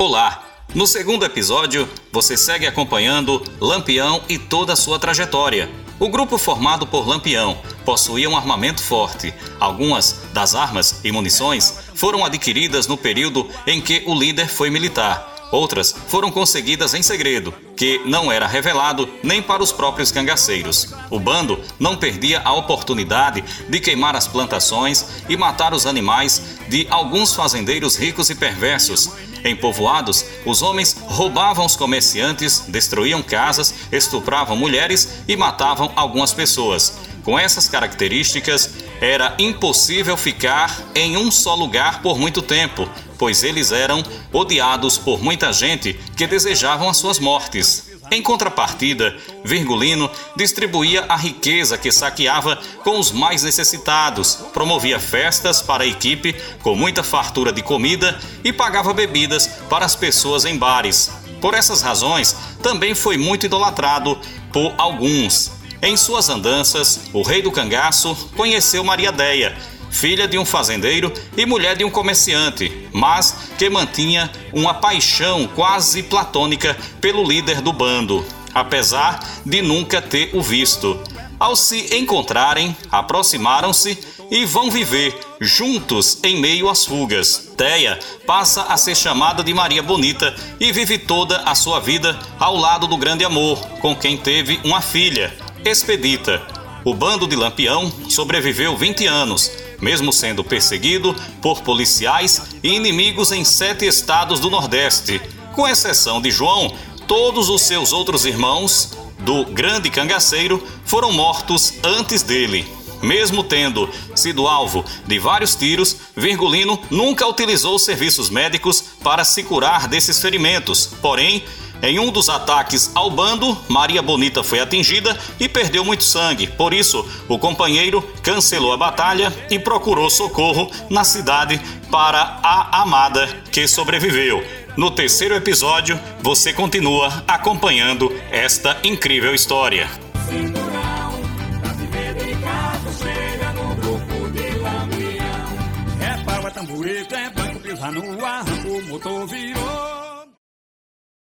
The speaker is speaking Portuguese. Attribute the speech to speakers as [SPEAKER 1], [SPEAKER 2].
[SPEAKER 1] Olá! No segundo episódio, você segue acompanhando Lampião e toda a sua trajetória. O grupo formado por Lampião possuía um armamento forte. Algumas das armas e munições foram adquiridas no período em que o líder foi militar. Outras foram conseguidas em segredo, que não era revelado nem para os próprios cangaceiros. O bando não perdia a oportunidade de queimar as plantações e matar os animais de alguns fazendeiros ricos e perversos. Em povoados, os homens roubavam os comerciantes, destruíam casas, estupravam mulheres e matavam algumas pessoas. Com essas características, era impossível ficar em um só lugar por muito tempo, pois eles eram odiados por muita gente que desejavam as suas mortes. Em contrapartida, Virgulino distribuía a riqueza que saqueava com os mais necessitados, promovia festas para a equipe com muita fartura de comida e pagava bebidas para as pessoas em bares. Por essas razões, também foi muito idolatrado por alguns. Em suas andanças, o rei do cangaço conheceu Maria Deia, filha de um fazendeiro e mulher de um comerciante, mas que mantinha uma paixão quase platônica pelo líder do bando, apesar de nunca ter o visto. Ao se encontrarem, aproximaram-se e vão viver juntos em meio às fugas. Teia passa a ser chamada de Maria Bonita e vive toda a sua vida ao lado do grande amor, com quem teve uma filha, Expedita. O bando de Lampião sobreviveu 20 anos, mesmo sendo perseguido por policiais e inimigos em sete estados do Nordeste. Com exceção de João, todos os seus outros irmãos do grande cangaceiro foram mortos antes dele. Mesmo tendo sido alvo de vários tiros, Virgulino nunca utilizou serviços médicos para se curar desses ferimentos. Porém, em um dos ataques ao bando, Maria Bonita foi atingida e perdeu muito sangue. Por isso, o companheiro cancelou a batalha e procurou socorro na cidade para a amada que sobreviveu. No terceiro episódio, você continua acompanhando esta incrível história. Pau, é banco, pisar no arranco, o motor virou.